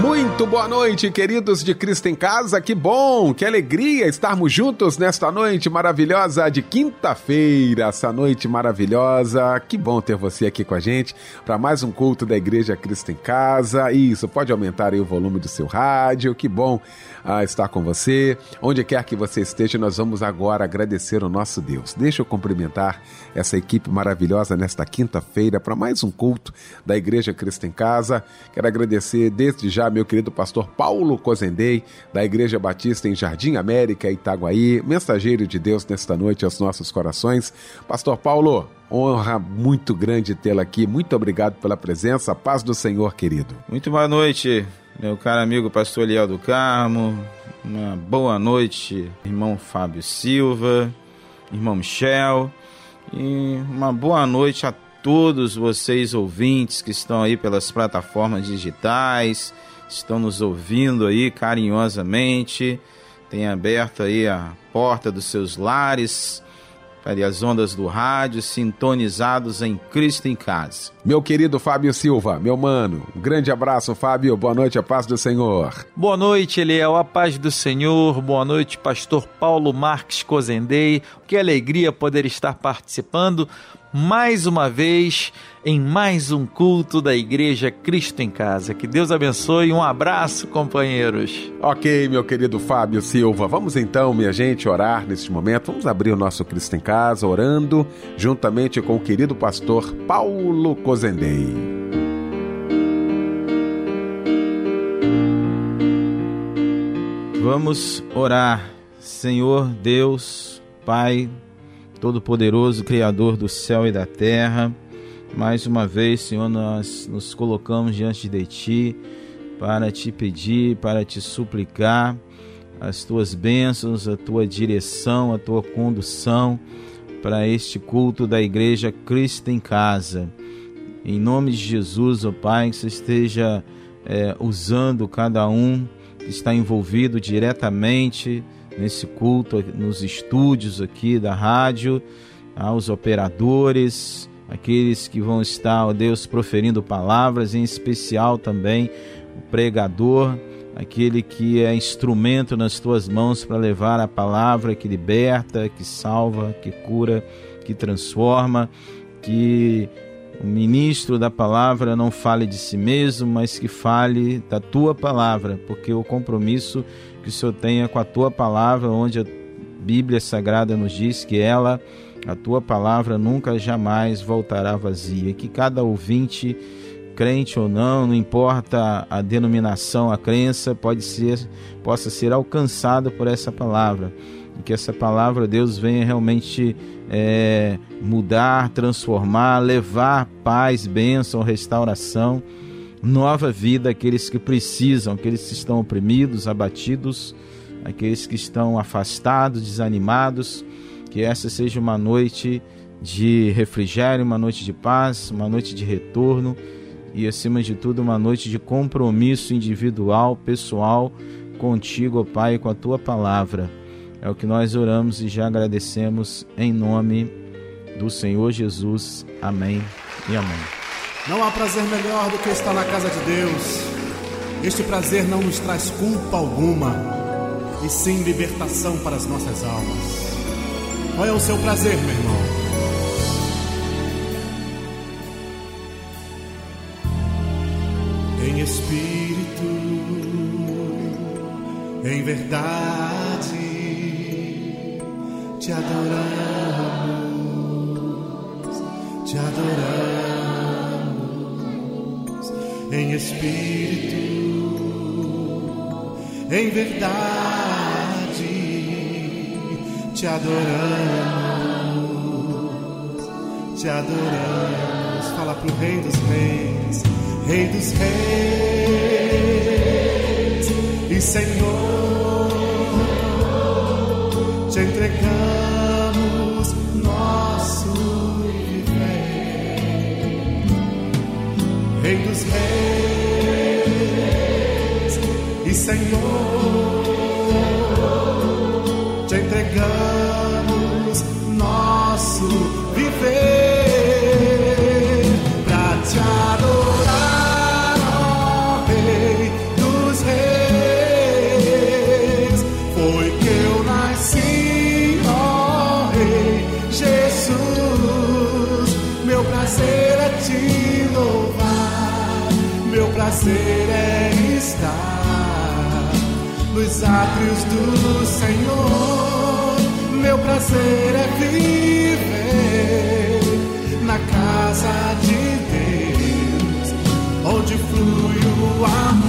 Muito boa noite, queridos de Cristo em Casa. Que bom, que alegria estarmos juntos nesta noite maravilhosa de quinta-feira. Essa noite maravilhosa. Que bom ter você aqui com a gente para mais um culto da Igreja Cristo em Casa. Isso, pode aumentar aí o volume do seu rádio. Que bom ah, estar com você. Onde quer que você esteja, nós vamos agora agradecer o nosso Deus. Deixa eu cumprimentar essa equipe maravilhosa nesta quinta-feira para mais um culto da Igreja Cristo em Casa. Quero agradecer desde já meu querido pastor Paulo Cozendei, da Igreja Batista em Jardim América, Itaguaí, mensageiro de Deus nesta noite aos nossos corações. Pastor Paulo, honra muito grande tê-lo aqui. Muito obrigado pela presença. Paz do Senhor, querido. Muito boa noite, meu caro amigo pastor Eliel do Carmo. Uma boa noite, irmão Fábio Silva, irmão Michel. E uma boa noite a todos vocês ouvintes que estão aí pelas plataformas digitais, estão nos ouvindo aí carinhosamente, tem aberto aí a porta dos seus lares para as ondas do rádio, sintonizados em Cristo em casa. Meu querido Fábio Silva, meu mano, um grande abraço, Fábio, boa noite, a paz do Senhor. Boa noite, Eliel, a paz do Senhor, boa noite, pastor Paulo Marques Cozendei, que alegria poder estar participando mais uma vez em mais um culto da Igreja Cristo em Casa. Que Deus abençoe. Um abraço, companheiros. Ok, meu querido Fábio Silva. Vamos então, minha gente, orar neste momento. Vamos abrir o nosso Cristo em Casa orando juntamente com o querido pastor Paulo Cozendei. Vamos orar. Senhor Deus, Pai Todo-Poderoso, Criador do céu e da terra. Mais uma vez, Senhor, nós nos colocamos diante de Ti para te pedir, para te suplicar as tuas bênçãos, a tua direção, a tua condução para este culto da Igreja Cristo em Casa. Em nome de Jesus, ó Pai, que você esteja é, usando cada um que está envolvido diretamente nesse culto, nos estúdios aqui da rádio, aos operadores, aqueles que vão estar, ó Deus, proferindo palavras, em especial também o pregador, aquele que é instrumento nas tuas mãos para levar a palavra que liberta, que salva, que cura, que transforma, que o ministro da palavra não fale de si mesmo, mas que fale da tua palavra, porque o compromisso que o Senhor tenha com a tua palavra, onde a Bíblia Sagrada nos diz que ela, a tua palavra, nunca jamais voltará vazia. Que cada ouvinte, crente ou não, não importa a denominação, a crença, pode ser, possa ser alcançado por essa palavra. E que essa palavra, Deus, venha realmente é, mudar, transformar, levar paz, bênção, restauração nova vida àqueles que precisam, aqueles que estão oprimidos, abatidos, aqueles que estão afastados, desanimados. Que essa seja uma noite de refrigério, uma noite de paz, uma noite de retorno e, acima de tudo, uma noite de compromisso individual, pessoal, contigo, ó Pai, com a tua palavra. É o que nós oramos e já agradecemos em nome do Senhor Jesus. Amém e amém. Não há prazer melhor do que estar na casa de Deus. Este prazer não nos traz culpa alguma, e sim libertação para as nossas almas. Qual é o seu prazer, meu irmão? Em espírito, em verdade, te adoramos, te adoramos em espírito, em verdade, te adoramos, te adoramos. Fala pro Rei dos Reis, Rei dos Reis e Senhor, Senhor, nos átrios do Senhor. Meu prazer é viver na casa de Deus, onde flui o amor.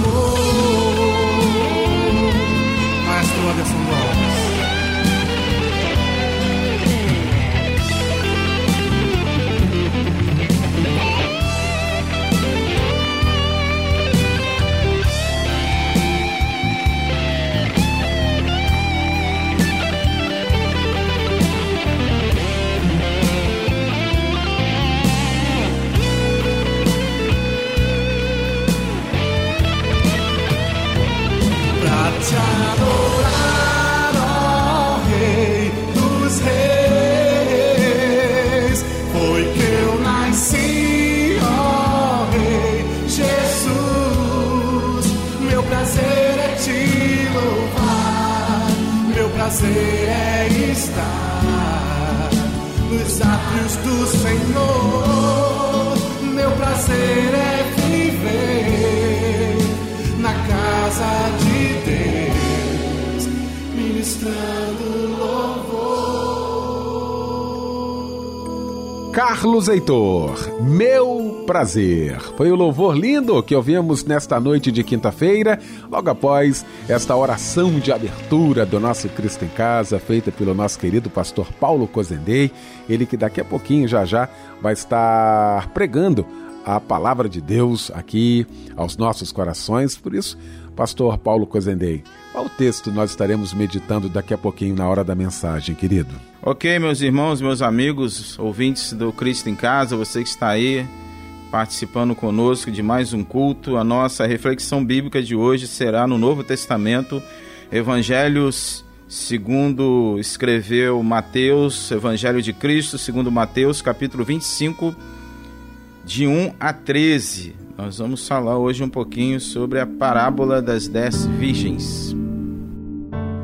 Carlos Heitor, meu prazer. Foi o louvor lindo que ouvimos nesta noite de quinta-feira, logo após esta oração de abertura do nosso Cristo em Casa, feita pelo nosso querido pastor Paulo Cozendei, ele que daqui a pouquinho já já vai estar pregando a palavra de Deus aqui aos nossos corações. Por isso, pastor Paulo Cozendei, qual texto nós estaremos meditando daqui a pouquinho na hora da mensagem, querido? Ok, meus irmãos, meus amigos, ouvintes do Cristo em Casa, você que está aí participando conosco de mais um culto, a nossa reflexão bíblica de hoje será no Novo Testamento, Evangelhos segundo escreveu Mateus, Evangelho de Cristo, segundo Mateus, capítulo 25, de 1 a 13. Nós vamos falar hoje um pouquinho sobre a parábola das dez virgens.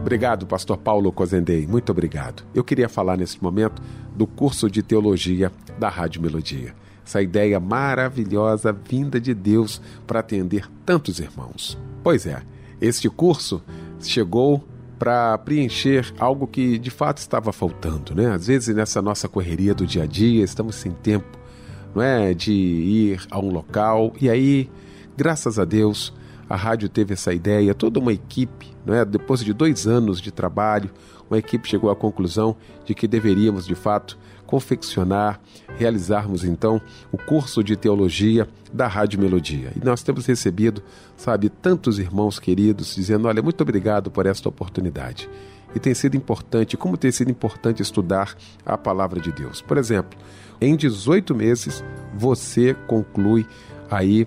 Obrigado, pastor Paulo Cozendei. Muito obrigado. Eu queria falar nesse momento do curso de teologia da Rádio Melodia. Essa ideia maravilhosa vinda de Deus para atender tantos irmãos. Pois é, este curso chegou para preencher algo que de fato estava faltando, né? Às vezes nessa nossa correria do dia a dia, estamos sem tempo, não é, de ir a um local e aí, graças a Deus, a rádio teve essa ideia, toda uma equipe, não é? Depois de dois anos de trabalho, uma equipe chegou à conclusão de que deveríamos de fato confeccionar, realizarmos então o curso de teologia da Rádio Melodia. E nós temos recebido, sabe, tantos irmãos queridos dizendo: olha, muito obrigado por esta oportunidade. E tem sido importante, como tem sido importante estudar a palavra de Deus. Por exemplo, em 18 meses você conclui aí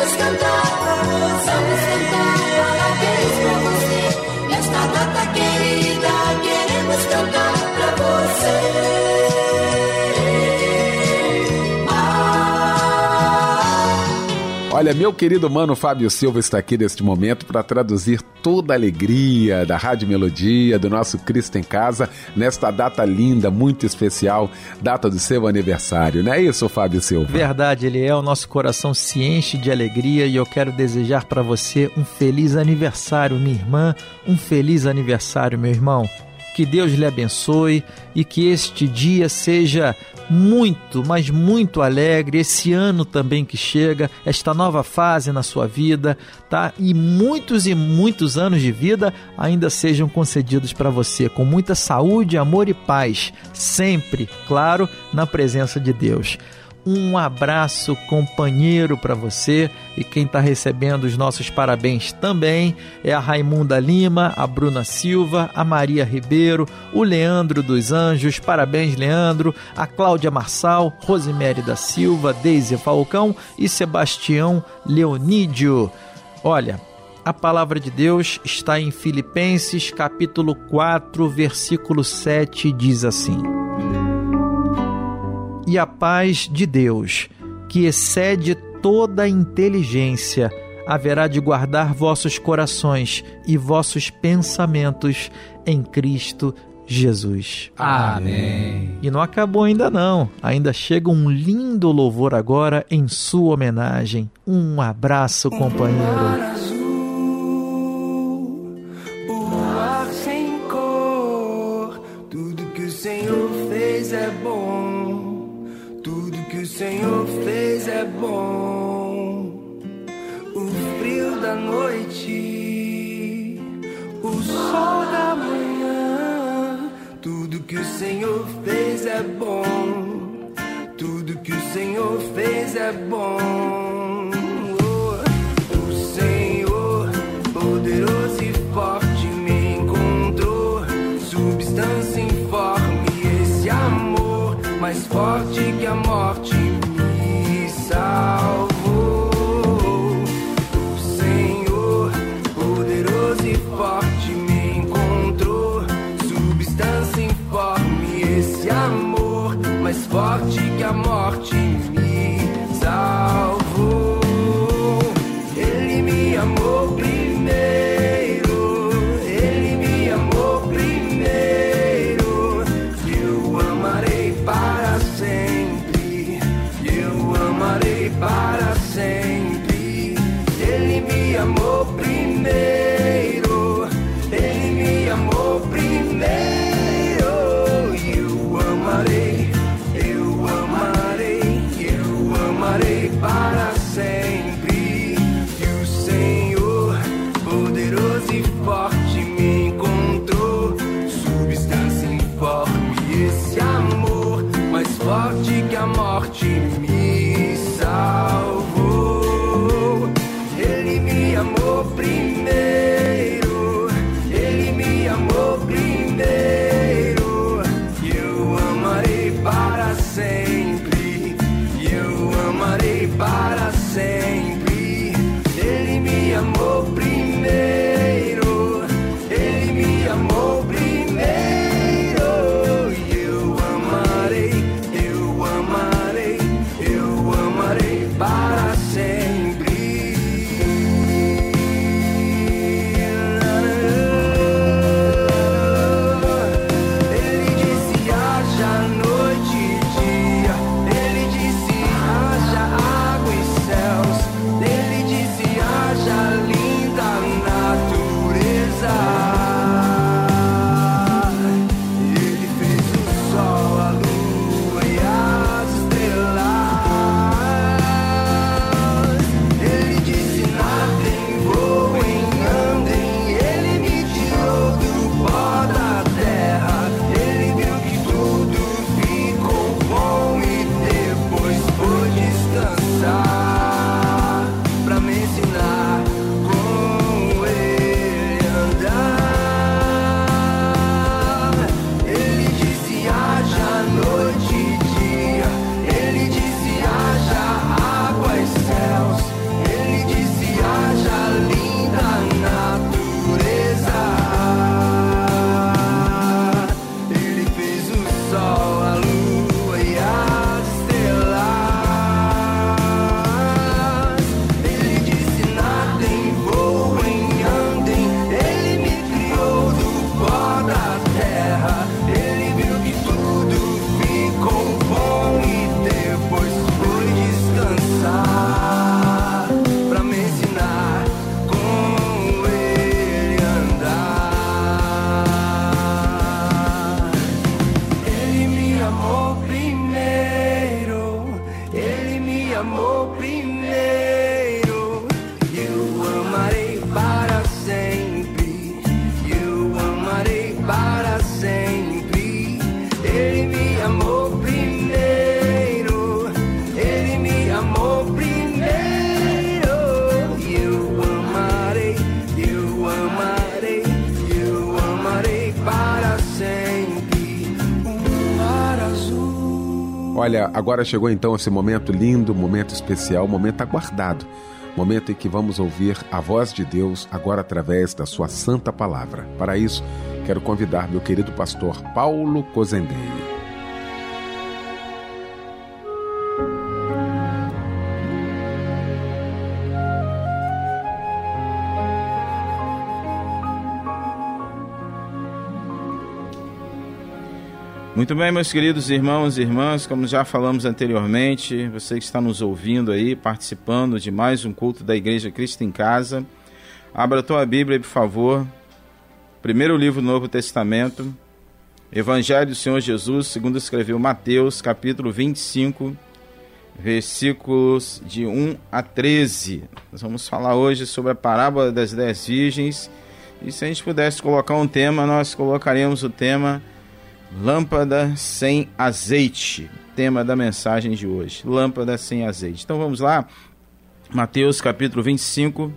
queremos cantar. Vamos cantar, parabéns pra você, nesta data querida, Olha, meu querido mano Fábio Silva está aqui neste momento para traduzir toda a alegria da Rádio Melodia, do nosso Cristo em Casa, nesta data linda, muito especial, data do seu aniversário. Não é isso, Fábio Silva? Verdade, ele é. O nosso coração se enche de alegria e eu quero desejar para você um feliz aniversário, minha irmã, um feliz aniversário, meu irmão. Que Deus lhe abençoe e que este dia seja muito, mas muito alegre esse ano também que chega, esta nova fase na sua vida, tá? E muitos e muitos anos de vida ainda sejam concedidos para você com muita saúde, amor e paz, sempre, claro, na presença de Deus um abraço companheiro para você e quem está recebendo os nossos parabéns também é a Raimunda Lima, a Bruna Silva, a Maria Ribeiro, o Leandro dos Anjos, parabéns Leandro, a Cláudia Marçal, Rosemary da Silva, Deise Falcão e Sebastião Leonídio. Olha, a palavra de Deus está em Filipenses capítulo 4, versículo 7, diz assim: e a paz de Deus, que excede toda inteligência, haverá de guardar vossos corações e vossos pensamentos em Cristo Jesus. Amém. E não acabou ainda não. Ainda chega um lindo louvor agora em sua homenagem. Um abraço, companheiro. O ar Senhor fez é bom. O frio da noite, o sol da manhã. Tudo que o Senhor fez é bom. Tudo que o Senhor fez é bom. verano. Olha, agora chegou então esse momento lindo, momento especial, momento aguardado. Momento em que vamos ouvir a voz de Deus agora através da sua santa palavra. Para isso, quero convidar meu querido pastor Paulo Cozendei. Muito bem, meus queridos irmãos e irmãs, como já falamos anteriormente, você que está nos ouvindo aí, participando de mais um culto da Igreja Cristo em Casa, abra a tua Bíblia, por favor. Primeiro livro do Novo Testamento, Evangelho do Senhor Jesus, segundo escreveu Mateus, capítulo 25, versículos de 1 a 13. Nós vamos falar hoje sobre a parábola das dez virgens. E se a gente pudesse colocar um tema, nós colocaríamos o tema Lâmpada sem azeite. Tema da mensagem de hoje. Lâmpada sem azeite. Então vamos lá. Mateus capítulo 25,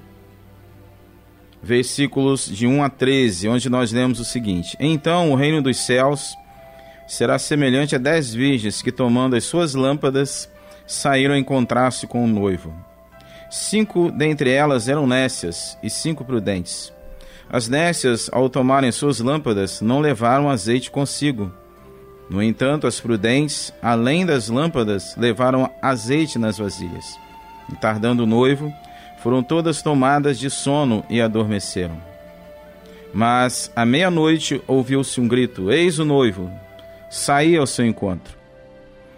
versículos de 1 a 13, onde nós lemos o seguinte: Então o reino dos céus será semelhante a dez virgens que, tomando as suas lâmpadas, saíram a encontrar-se com o noivo. Cinco dentre elas eram nécias e cinco prudentes. As nécias, ao tomarem suas lâmpadas, não levaram azeite consigo. No entanto, as prudentes, além das lâmpadas, levaram azeite nas vasilhas. E tardando o noivo, foram todas tomadas de sono e adormeceram. Mas à meia-noite ouviu-se um grito: Eis o noivo! Saí ao seu encontro.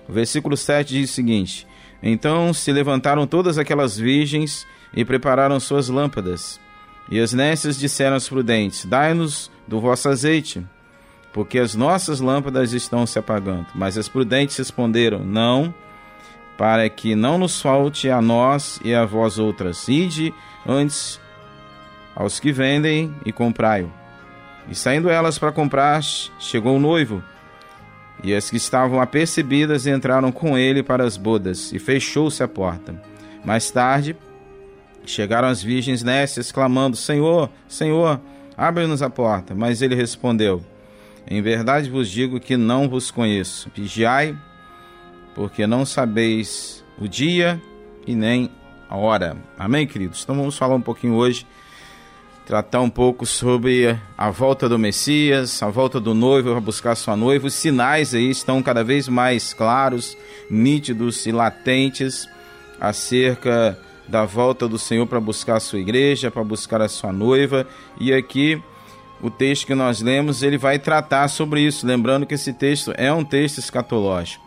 O versículo 7 diz o seguinte: Então se levantaram todas aquelas virgens e prepararam suas lâmpadas. E as nécias disseram aos prudentes: Dai-nos do vosso azeite, porque as nossas lâmpadas estão se apagando. Mas as prudentes responderam: Não, para que não nos falte a nós e a vós outras. Ide antes aos que vendem e comprai-o. E saindo elas para comprar, chegou o noivo. E as que estavam apercebidas entraram com ele para as bodas, e fechou-se a porta. Mais tarde, Chegaram as virgens nécias, clamando: Senhor, Senhor, abre-nos a porta. Mas ele respondeu: Em verdade vos digo que não vos conheço. Vigiai, porque não sabeis o dia e nem a hora. Amém, queridos? Então vamos falar um pouquinho hoje, tratar um pouco sobre a volta do Messias, a volta do noivo para buscar sua noiva. Os sinais aí estão cada vez mais claros, nítidos e latentes acerca da volta do Senhor para buscar a sua igreja, para buscar a sua noiva. E aqui o texto que nós lemos, ele vai tratar sobre isso, lembrando que esse texto é um texto escatológico.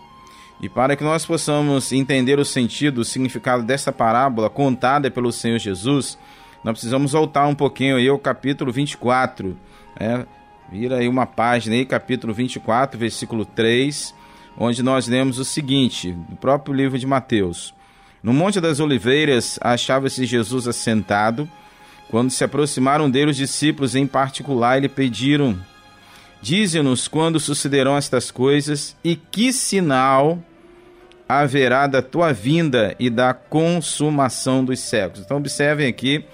E para que nós possamos entender o sentido, o significado dessa parábola contada pelo Senhor Jesus, nós precisamos voltar um pouquinho aí ao capítulo 24. Né? Vira aí uma página aí, capítulo 24, versículo 3, onde nós lemos o seguinte, do próprio livro de Mateus. No Monte das Oliveiras achava-se Jesus assentado. Quando se aproximaram dele os discípulos em particular, lhe pediram: Dize-nos quando sucederão estas coisas e que sinal haverá da tua vinda e da consumação dos séculos. Então observem aqui,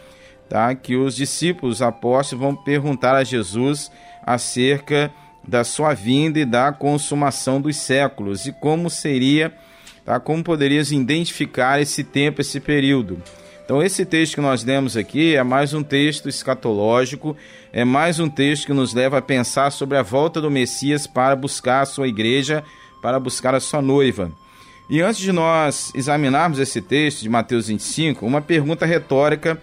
tá, que os discípulos apóstolos vão perguntar a Jesus acerca da sua vinda e da consumação dos séculos e como seria Tá? Como poderias identificar esse tempo, esse período? Então, esse texto que nós lemos aqui é mais um texto escatológico, é mais um texto que nos leva a pensar sobre a volta do Messias para buscar a sua igreja, para buscar a sua noiva. E antes de nós examinarmos esse texto de Mateus 25, uma pergunta retórica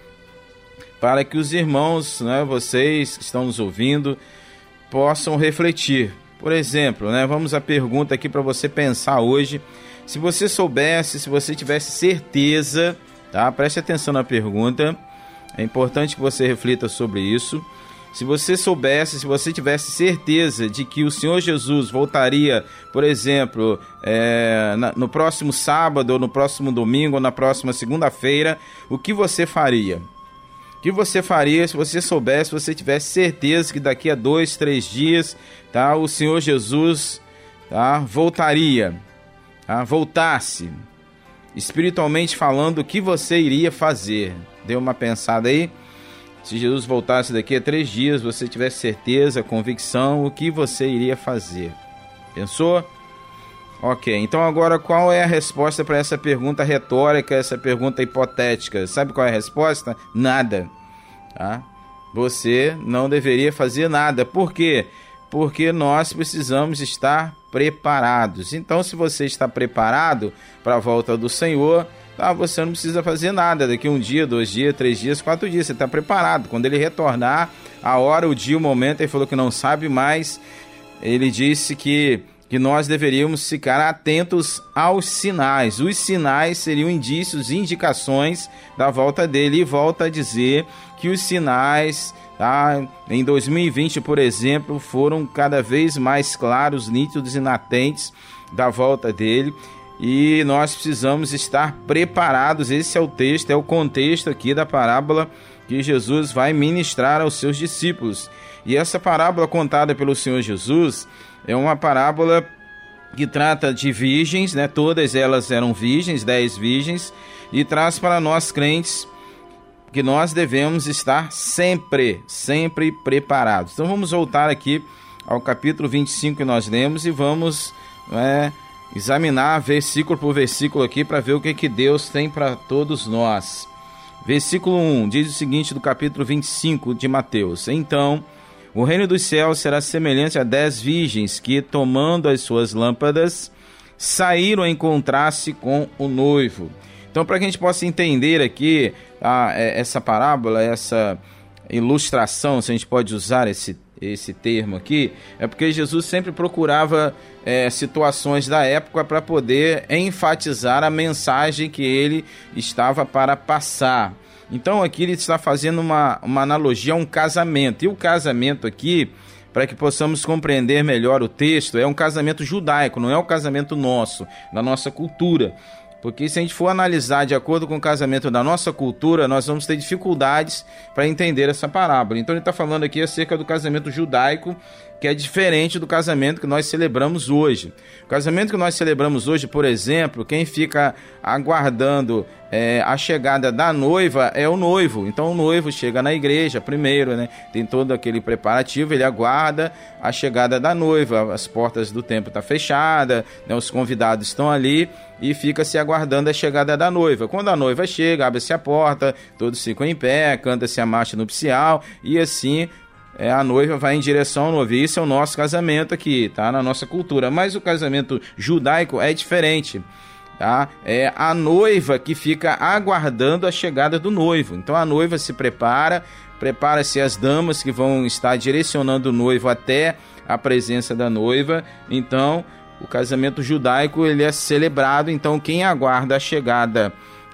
para que os irmãos, né, vocês que estão nos ouvindo, possam refletir. Por exemplo, né, vamos à pergunta aqui para você pensar hoje se você soubesse, se você tivesse certeza, tá? Preste atenção na pergunta. É importante que você reflita sobre isso. Se você soubesse, se você tivesse certeza de que o Senhor Jesus voltaria, por exemplo, é, na, no próximo sábado, ou no próximo domingo, ou na próxima segunda-feira, o que você faria? O que você faria se você soubesse, se você tivesse certeza que daqui a dois, três dias, tá, o Senhor Jesus, tá, voltaria? Ah, voltasse, espiritualmente falando, o que você iria fazer? Dê uma pensada aí. Se Jesus voltasse daqui a três dias, você tivesse certeza, convicção, o que você iria fazer? Pensou? Ok, então agora qual é a resposta para essa pergunta retórica, essa pergunta hipotética? Sabe qual é a resposta? Nada. Tá? Você não deveria fazer nada. Por quê? Porque nós precisamos estar preparados. Então, se você está preparado para a volta do Senhor, tá, você não precisa fazer nada. Daqui um dia, dois dias, três dias, quatro dias, você está preparado. Quando ele retornar, a hora, o dia, o momento, ele falou que não sabe mais. Ele disse que que nós deveríamos ficar atentos aos sinais. Os sinais seriam indícios, indicações da volta dele. E volta a dizer que os sinais tá, em 2020, por exemplo, foram cada vez mais claros, nítidos e latentes da volta dele. E nós precisamos estar preparados. Esse é o texto, é o contexto aqui da parábola que Jesus vai ministrar aos seus discípulos. E essa parábola contada pelo Senhor Jesus é uma parábola que trata de virgens, né? Todas elas eram virgens, dez virgens, e traz para nós crentes que nós devemos estar sempre, sempre preparados. Então vamos voltar aqui ao capítulo 25 que nós lemos e vamos né, examinar versículo por versículo aqui para ver o que, que Deus tem para todos nós. Versículo 1 diz o seguinte do capítulo 25 de Mateus: Então o reino dos céus será semelhante a dez virgens que, tomando as suas lâmpadas, saíram a encontrar-se com o noivo. Então, para que a gente possa entender aqui a, é, essa parábola, essa ilustração, se a gente pode usar esse, esse termo aqui, é porque Jesus sempre procurava é, situações da época para poder enfatizar a mensagem que ele estava para passar. Então aqui ele está fazendo uma, uma analogia a um casamento. E o casamento aqui, para que possamos compreender melhor o texto, é um casamento judaico, não é o casamento nosso, da nossa cultura. Porque se a gente for analisar de acordo com o casamento da nossa cultura, nós vamos ter dificuldades para entender essa parábola. Então ele está falando aqui acerca do casamento judaico que é diferente do casamento que nós celebramos hoje. O casamento que nós celebramos hoje, por exemplo, quem fica aguardando é, a chegada da noiva é o noivo. Então o noivo chega na igreja primeiro, né? Tem todo aquele preparativo, ele aguarda a chegada da noiva. As portas do templo estão tá fechadas, né? os convidados estão ali e fica se aguardando a chegada da noiva. Quando a noiva chega, abre-se a porta, todos ficam em pé, canta-se a marcha nupcial e assim é, a noiva vai em direção ao noivo. Isso é o nosso casamento aqui, tá? Na nossa cultura. Mas o casamento judaico é diferente. Tá? É a noiva que fica aguardando a chegada do noivo. Então a noiva se prepara, prepara-se as damas que vão estar direcionando o noivo até a presença da noiva. Então, o casamento judaico ele é celebrado, então quem aguarda a chegada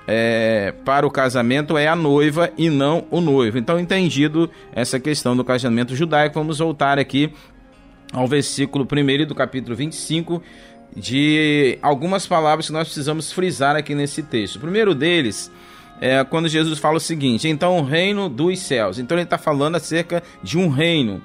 é, para o casamento é a noiva e não o noivo. Então, entendido essa questão do casamento judaico, vamos voltar aqui ao versículo 1 do capítulo 25, de algumas palavras que nós precisamos frisar aqui nesse texto. O primeiro deles é quando Jesus fala o seguinte: então o reino dos céus. Então ele está falando acerca de um reino.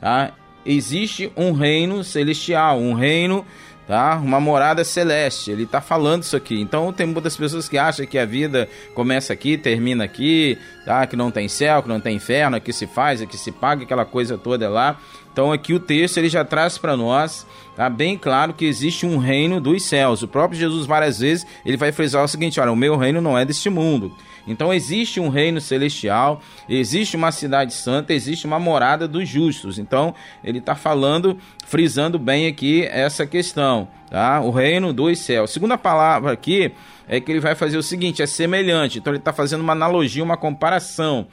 Tá? Existe um reino celestial, um reino tá? Uma morada celeste. Ele está falando isso aqui. Então tem muitas pessoas que acham que a vida começa aqui, termina aqui, tá? Que não tem céu, que não tem inferno, que se faz, que se paga, aquela coisa toda lá. Então aqui o texto ele já traz para nós, tá bem claro que existe um reino dos céus. O próprio Jesus várias vezes ele vai frisar o seguinte: olha, o meu reino não é deste mundo. Então existe um reino celestial, existe uma cidade santa, existe uma morada dos justos. Então ele está falando, frisando bem aqui essa questão, tá? O reino dos céus. Segunda palavra aqui é que ele vai fazer o seguinte: é semelhante. Então ele está fazendo uma analogia, uma comparação.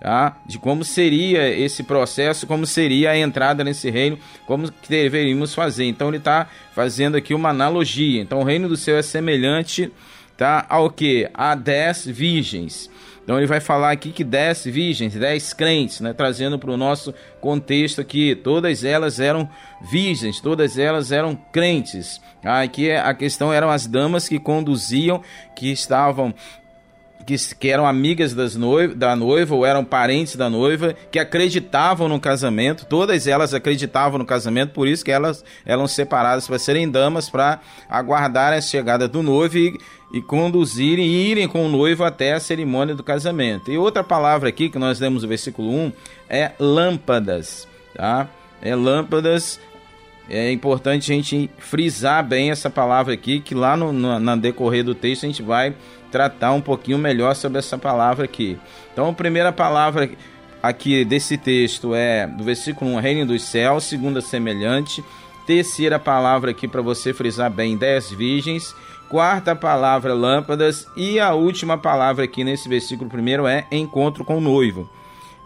Tá? de como seria esse processo, como seria a entrada nesse reino, como deveríamos fazer. Então ele está fazendo aqui uma analogia. Então o reino do céu é semelhante tá? Ao que? A dez virgens. Então ele vai falar aqui que dez virgens, dez crentes, né? Trazendo para o nosso contexto aqui, todas elas eram virgens, todas elas eram crentes. Aqui a questão eram as damas que conduziam, que estavam que, que eram amigas das noiva, da noiva ou eram parentes da noiva, que acreditavam no casamento, todas elas acreditavam no casamento, por isso que elas eram separadas para serem damas, para aguardar a chegada do noivo e, e conduzirem e irem com o noivo até a cerimônia do casamento. E outra palavra aqui que nós lemos no versículo 1 é lâmpadas, tá? É lâmpadas é importante a gente frisar bem essa palavra aqui, que lá no, no, na decorrer do texto a gente vai tratar um pouquinho melhor sobre essa palavra aqui. Então, a primeira palavra aqui desse texto é do versículo 1, Reino dos Céus, segunda semelhante. Terceira palavra aqui para você frisar bem, dez virgens. Quarta palavra, lâmpadas. E a última palavra aqui nesse versículo primeiro é encontro com o noivo.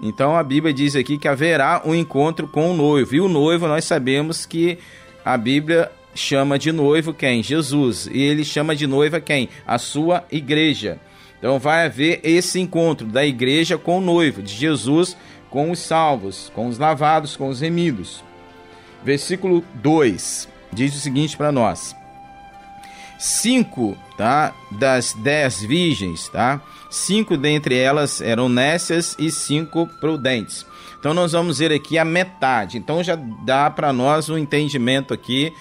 Então a Bíblia diz aqui que haverá um encontro com o noivo. E o noivo nós sabemos que a Bíblia chama de noivo quem? Jesus. E ele chama de noiva quem? A sua igreja. Então vai haver esse encontro da igreja com o noivo, de Jesus com os salvos, com os lavados, com os remidos. Versículo 2 diz o seguinte para nós: Cinco tá, das dez virgens, tá? Cinco dentre elas eram nécias e cinco prudentes. Então nós vamos ver aqui a metade. Então já dá para nós um entendimento aqui,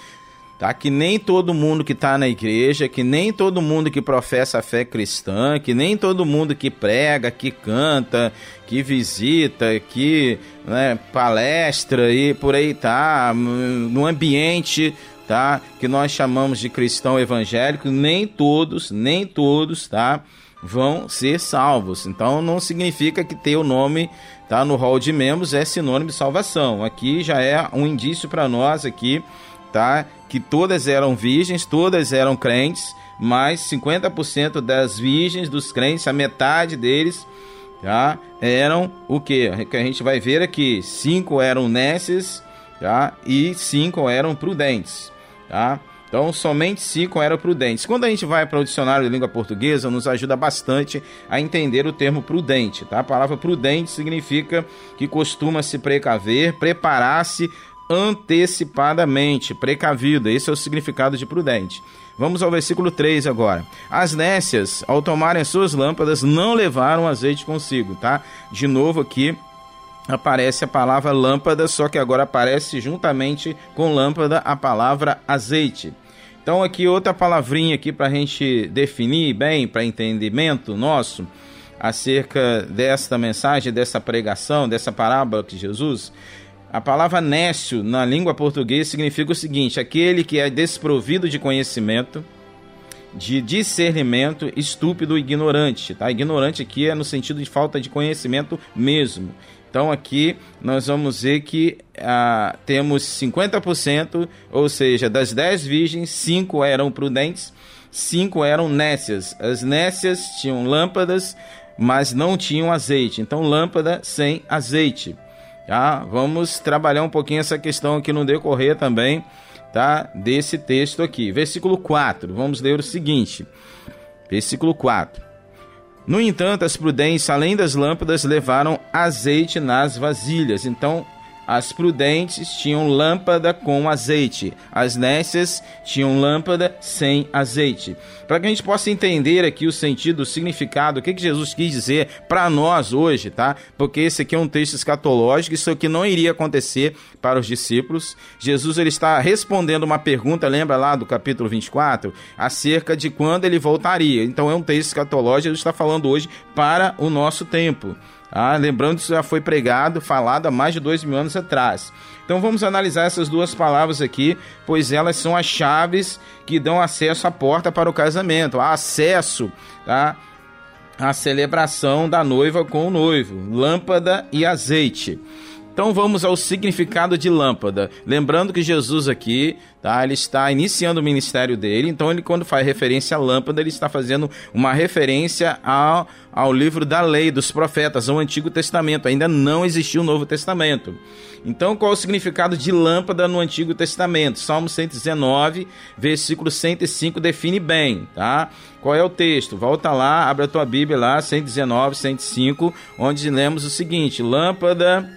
tá? Que nem todo mundo que está na igreja, que nem todo mundo que professa a fé cristã, que nem todo mundo que prega, que canta, que visita, que né, palestra e por aí tá, no ambiente tá, que nós chamamos de cristão evangélico, nem todos, nem todos, tá? vão ser salvos. Então não significa que ter o nome tá no hall de membros é sinônimo de salvação. Aqui já é um indício para nós aqui, tá? Que todas eram virgens, todas eram crentes, mas 50% das virgens dos crentes, a metade deles, tá? Eram o que? Que a gente vai ver aqui, cinco eram nécias, tá? E cinco eram prudentes, tá? Então, somente cinco eram prudentes. Quando a gente vai para o dicionário de língua portuguesa, nos ajuda bastante a entender o termo prudente. Tá? A palavra prudente significa que costuma se precaver, preparar-se antecipadamente, precavido. Esse é o significado de prudente. Vamos ao versículo 3 agora. As nécias, ao tomarem suas lâmpadas, não levaram azeite consigo, tá? De novo aqui, aparece a palavra lâmpada, só que agora aparece juntamente com lâmpada a palavra azeite. Então aqui outra palavrinha aqui para a gente definir bem, para entendimento nosso, acerca desta mensagem, dessa pregação, dessa parábola de Jesus. A palavra nécio na língua portuguesa significa o seguinte: aquele que é desprovido de conhecimento, de discernimento, estúpido, ignorante. Tá? Ignorante aqui é no sentido de falta de conhecimento mesmo. Então aqui nós vamos ver que ah, temos 50%, ou seja, das 10 virgens, 5 eram prudentes, 5 eram nécias. As nécias tinham lâmpadas, mas não tinham azeite. Então lâmpada sem azeite. Tá? Vamos trabalhar um pouquinho essa questão aqui no decorrer também, tá? Desse texto aqui. Versículo 4. Vamos ler o seguinte. Versículo 4. No entanto, as prudentes, além das lâmpadas, levaram azeite nas vasilhas. Então, as prudentes tinham lâmpada com azeite, as nécias tinham lâmpada sem azeite. Para que a gente possa entender aqui o sentido, o significado, o que, que Jesus quis dizer para nós hoje, tá? Porque esse aqui é um texto escatológico, isso aqui não iria acontecer para os discípulos. Jesus ele está respondendo uma pergunta, lembra lá do capítulo 24, acerca de quando ele voltaria. Então é um texto escatológico, ele está falando hoje para o nosso tempo. Ah, lembrando que já foi pregado, falado há mais de dois mil anos atrás. Então vamos analisar essas duas palavras aqui, pois elas são as chaves que dão acesso à porta para o casamento, acesso tá, à celebração da noiva com o noivo, lâmpada e azeite. Então vamos ao significado de lâmpada. Lembrando que Jesus aqui, tá, ele está iniciando o ministério dele, então ele quando faz referência à lâmpada, ele está fazendo uma referência ao, ao livro da lei dos profetas, ao Antigo Testamento. Ainda não existiu o Novo Testamento. Então qual o significado de lâmpada no Antigo Testamento? Salmo 119, versículo 105 define bem, tá? Qual é o texto? Volta lá, abre a tua Bíblia lá, 119, 105, onde lemos o seguinte: lâmpada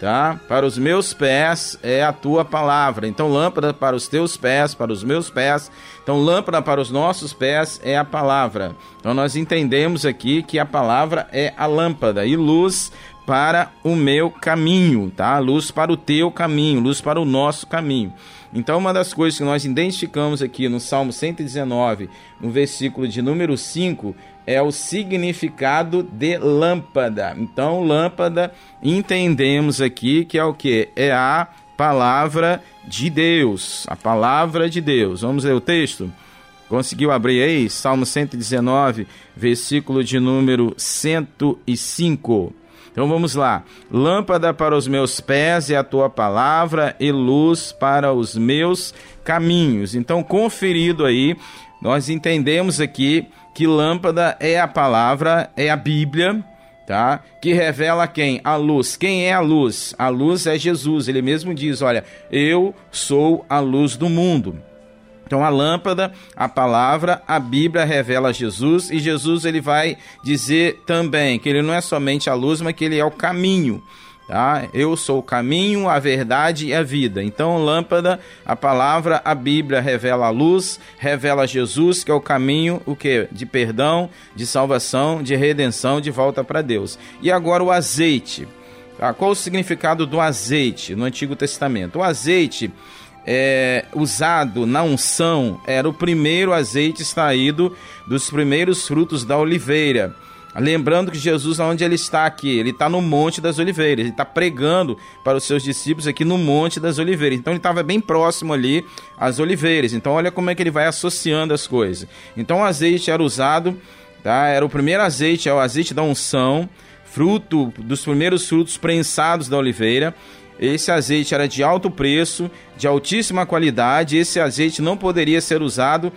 tá? Para os meus pés é a tua palavra. Então, lâmpada para os teus pés, para os meus pés. Então, lâmpada para os nossos pés é a palavra. Então, nós entendemos aqui que a palavra é a lâmpada e luz para o meu caminho, tá? Luz para o teu caminho, luz para o nosso caminho. Então, uma das coisas que nós identificamos aqui no Salmo 119, no versículo de número 5, é o significado de lâmpada. Então, lâmpada, entendemos aqui que é o que? É a palavra de Deus. A palavra de Deus. Vamos ler o texto? Conseguiu abrir aí? Salmo 119, versículo de número 105. Então vamos lá. Lâmpada para os meus pés é a tua palavra e luz para os meus caminhos. Então, conferido aí, nós entendemos aqui que lâmpada é a palavra, é a Bíblia, tá? Que revela quem? A luz. Quem é a luz? A luz é Jesus. Ele mesmo diz: Olha, eu sou a luz do mundo. Então a lâmpada, a palavra, a Bíblia revela Jesus e Jesus ele vai dizer também que ele não é somente a luz, mas que ele é o caminho. Tá? Eu sou o caminho, a verdade e a vida. Então, lâmpada, a palavra, a Bíblia revela a luz, revela Jesus, que é o caminho, o que? De perdão, de salvação, de redenção, de volta para Deus. E agora o azeite. Tá? Qual o significado do azeite no Antigo Testamento? O azeite é, usado na unção era o primeiro azeite extraído dos primeiros frutos da oliveira. Lembrando que Jesus, onde ele está aqui? Ele está no Monte das Oliveiras. Ele está pregando para os seus discípulos aqui no Monte das Oliveiras. Então ele estava bem próximo ali às oliveiras. Então olha como é que ele vai associando as coisas. Então o azeite era usado, tá? Era o primeiro azeite, é o azeite da unção, fruto dos primeiros frutos prensados da oliveira. Esse azeite era de alto preço, de altíssima qualidade. Esse azeite não poderia ser usado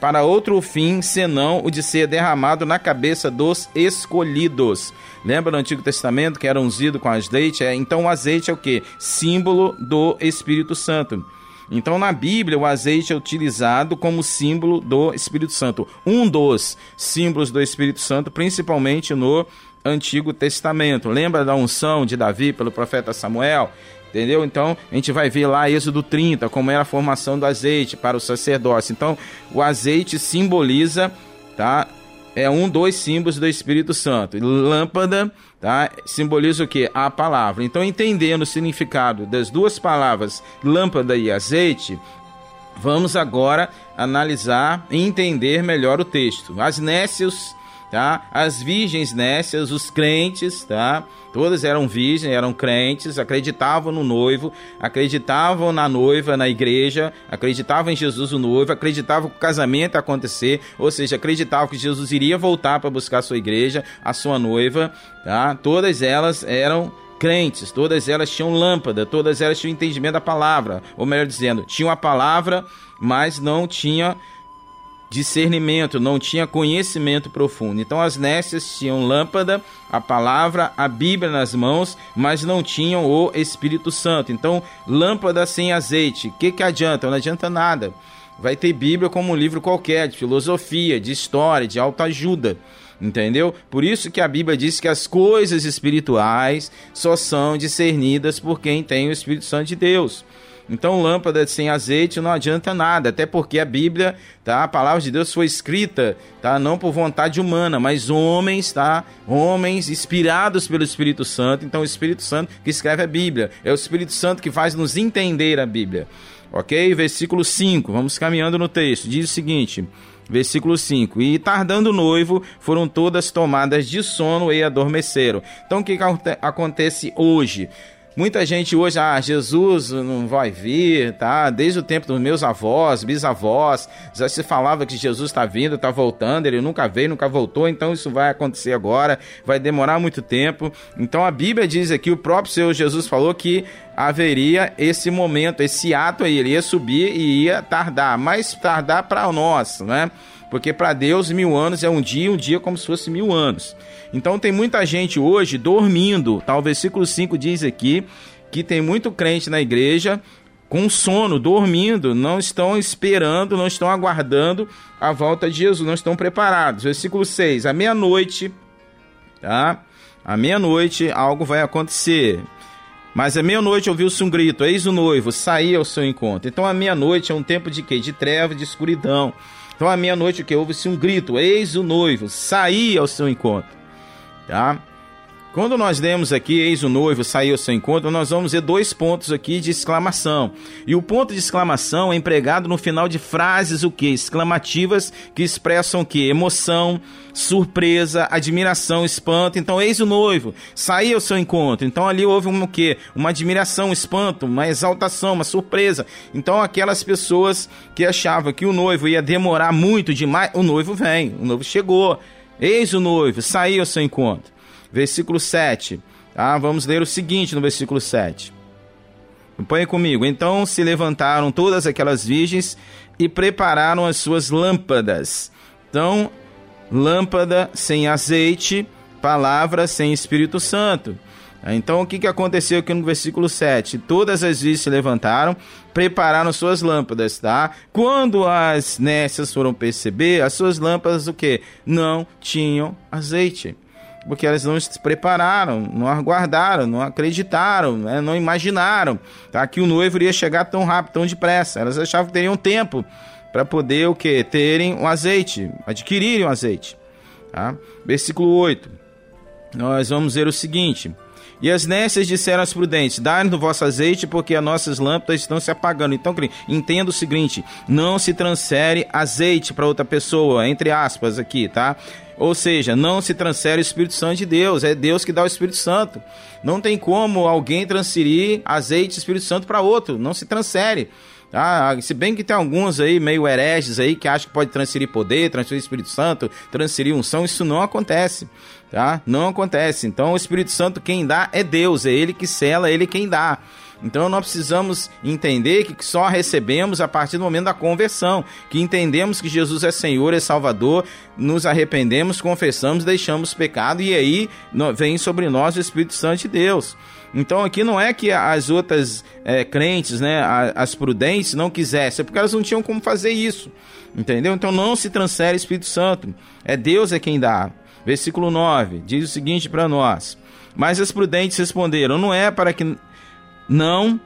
para outro fim senão o de ser derramado na cabeça dos escolhidos. Lembra no Antigo Testamento que era ungido com azeite? É, então o azeite é o que? Símbolo do Espírito Santo. Então, na Bíblia, o azeite é utilizado como símbolo do Espírito Santo. Um dos símbolos do Espírito Santo, principalmente no Antigo Testamento. Lembra da unção de Davi pelo profeta Samuel? Entendeu? Então, a gente vai ver lá Êxodo 30, como era a formação do azeite para o sacerdócio. Então, o azeite simboliza, tá? É um dos símbolos do Espírito Santo. Lâmpada, tá? Simboliza o que? A palavra. Então, entendendo o significado das duas palavras, lâmpada e azeite, vamos agora analisar e entender melhor o texto. As nécios tá? As virgens nécias, os crentes, tá? Todas eram virgens, eram crentes, acreditavam no noivo, acreditavam na noiva, na igreja, acreditavam em Jesus o noivo, acreditavam que o casamento ia acontecer, ou seja, acreditavam que Jesus iria voltar para buscar a sua igreja, a sua noiva, tá? Todas elas eram crentes, todas elas tinham lâmpada, todas elas tinham entendimento da palavra, ou melhor dizendo, tinham a palavra, mas não tinha discernimento, não tinha conhecimento profundo. Então as nécias tinham lâmpada, a palavra, a Bíblia nas mãos, mas não tinham o Espírito Santo. Então, lâmpada sem azeite, o que, que adianta? Não adianta nada. Vai ter Bíblia como um livro qualquer, de filosofia, de história, de autoajuda. Entendeu? Por isso que a Bíblia diz que as coisas espirituais só são discernidas por quem tem o Espírito Santo de Deus. Então, lâmpada sem azeite não adianta nada, até porque a Bíblia, tá? A palavra de Deus foi escrita, tá? Não por vontade humana, mas homens, tá? Homens inspirados pelo Espírito Santo. Então, o Espírito Santo que escreve a Bíblia. É o Espírito Santo que faz nos entender a Bíblia. OK? Versículo 5. Vamos caminhando no texto. Diz o seguinte: Versículo 5: E tardando o noivo, foram todas tomadas de sono e adormeceram. Então, o que, que acontece hoje? Muita gente hoje, ah, Jesus não vai vir, tá? Desde o tempo dos meus avós, bisavós, já se falava que Jesus está vindo, está voltando, ele nunca veio, nunca voltou, então isso vai acontecer agora, vai demorar muito tempo. Então a Bíblia diz aqui, o próprio Senhor Jesus falou que haveria esse momento, esse ato aí, ele ia subir e ia tardar, mas tardar para nós, né? Porque para Deus mil anos é um dia, um dia como se fosse mil anos. Então tem muita gente hoje dormindo. Tá? O versículo 5 diz aqui que tem muito crente na igreja com sono, dormindo, não estão esperando, não estão aguardando a volta de Jesus, não estão preparados. Versículo 6: à meia-noite, tá? À meia-noite algo vai acontecer. Mas à meia-noite ouviu-se um grito: Eis o noivo, saí ao seu encontro. Então, à meia-noite é um tempo de quê? De treva, de escuridão. Então, à meia-noite, o que? Houve-se um grito: Eis o noivo, saí ao seu encontro tá? Quando nós lemos aqui, eis o noivo, saiu ao seu encontro, nós vamos ver dois pontos aqui de exclamação. E o ponto de exclamação é empregado no final de frases o que? Exclamativas que expressam o que? Emoção, surpresa, admiração, espanto. Então, eis o noivo, saiu ao seu encontro. Então, ali houve um, o quê? Uma admiração, um espanto, uma exaltação, uma surpresa. Então, aquelas pessoas que achavam que o noivo ia demorar muito demais, o noivo vem, o noivo chegou. Eis o noivo, saiu ao seu encontro versículo 7. Ah, vamos ler o seguinte no versículo 7. Acompanhe comigo. Então se levantaram todas aquelas virgens e prepararam as suas lâmpadas. Então, lâmpada sem azeite, palavra sem Espírito Santo. Então, o que, que aconteceu aqui no versículo 7? Todas as virgens se levantaram, prepararam suas lâmpadas, tá? Quando as nécias foram perceber, as suas lâmpadas o que? Não tinham azeite porque elas não se prepararam, não aguardaram, não acreditaram, né? não imaginaram tá? que o noivo iria chegar tão rápido, tão depressa. Elas achavam que teriam tempo para poder o que? Terem o azeite, adquirirem o azeite. Tá? Versículo 8. Nós vamos ver o seguinte. E as nécias disseram aos prudentes: Dai-nos vosso azeite, porque as nossas lâmpadas estão se apagando. Então, entenda o seguinte: não se transfere azeite para outra pessoa, entre aspas aqui, tá? Ou seja, não se transfere o Espírito Santo de Deus, é Deus que dá o Espírito Santo. Não tem como alguém transferir azeite e Espírito Santo para outro, não se transfere. Ah, se bem que tem alguns aí meio hereges aí que acham que pode transferir poder, transferir Espírito Santo, transferir unção, isso não acontece, tá? Não acontece. Então o Espírito Santo quem dá é Deus, é ele que sela, é ele quem dá. Então nós precisamos entender que só recebemos a partir do momento da conversão, que entendemos que Jesus é Senhor, é Salvador, nos arrependemos, confessamos, deixamos o pecado e aí vem sobre nós o Espírito Santo de Deus. Então aqui não é que as outras é, crentes, né, as prudentes, não quisessem, é porque elas não tinham como fazer isso. Entendeu? Então não se transfere Espírito Santo. É Deus é quem dá. Versículo 9 diz o seguinte para nós: Mas as prudentes responderam: Não é para que não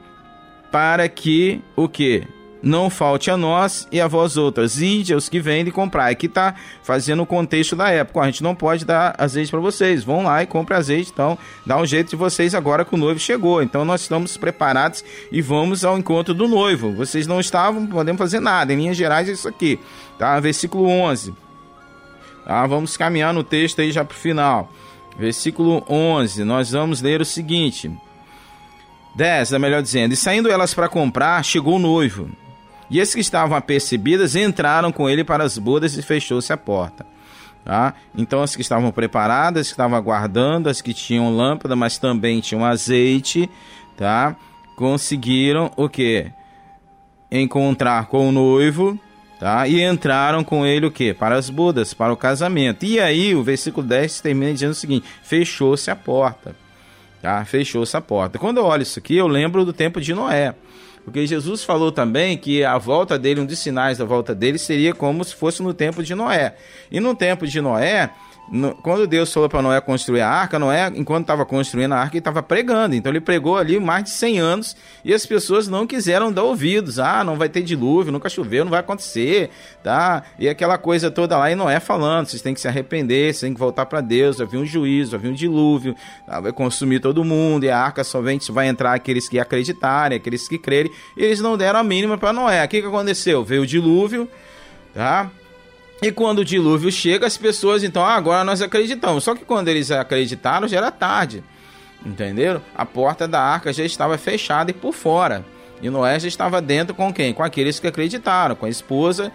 para que o que? Não falte a nós e a vós outras. Ide aos que vendem comprar. Aqui está fazendo o contexto da época. A gente não pode dar azeite para vocês. Vão lá e comprem azeite. Então, dá um jeito de vocês agora que o noivo chegou. Então, nós estamos preparados e vamos ao encontro do noivo. Vocês não estavam, podemos fazer nada. Em linhas gerais, é isso aqui. Tá? Versículo 11. Tá? Vamos caminhar no texto aí já para o final. Versículo 11. Nós vamos ler o seguinte. 10, é melhor dizendo. E saindo elas para comprar, chegou o noivo. E esses que estavam apercebidas entraram com ele para as bodas e fechou-se a porta. Tá? Então as que estavam preparadas, que estavam aguardando, as que tinham lâmpada, mas também tinham azeite, tá? Conseguiram o que? Encontrar com o noivo, tá? E entraram com ele o que? Para as bodas, para o casamento. E aí o versículo 10 termina dizendo o seguinte: fechou-se a porta. Tá? Fechou-se a porta. Quando eu olho isso aqui, eu lembro do tempo de Noé. Porque Jesus falou também que a volta dele, um dos sinais da volta dele, seria como se fosse no tempo de Noé. E no tempo de Noé, no, quando Deus falou para Noé construir a arca, Noé, enquanto estava construindo a arca, ele estava pregando. Então ele pregou ali mais de 100 anos e as pessoas não quiseram dar ouvidos. Ah, não vai ter dilúvio, nunca choveu, não vai acontecer, tá? E aquela coisa toda lá e Noé falando, vocês têm que se arrepender, vocês têm que voltar para Deus, vai vir um juízo, vai vir um dilúvio, tá? vai consumir todo mundo e a arca somente vai entrar aqueles que acreditarem, aqueles que crerem. E eles não deram a mínima para Noé. O que, que aconteceu? Veio o dilúvio, tá? E quando o dilúvio chega, as pessoas então, ah, agora nós acreditamos. Só que quando eles acreditaram, já era tarde. Entenderam? A porta da arca já estava fechada e por fora. E Noé já estava dentro com quem? Com aqueles que acreditaram, com a esposa,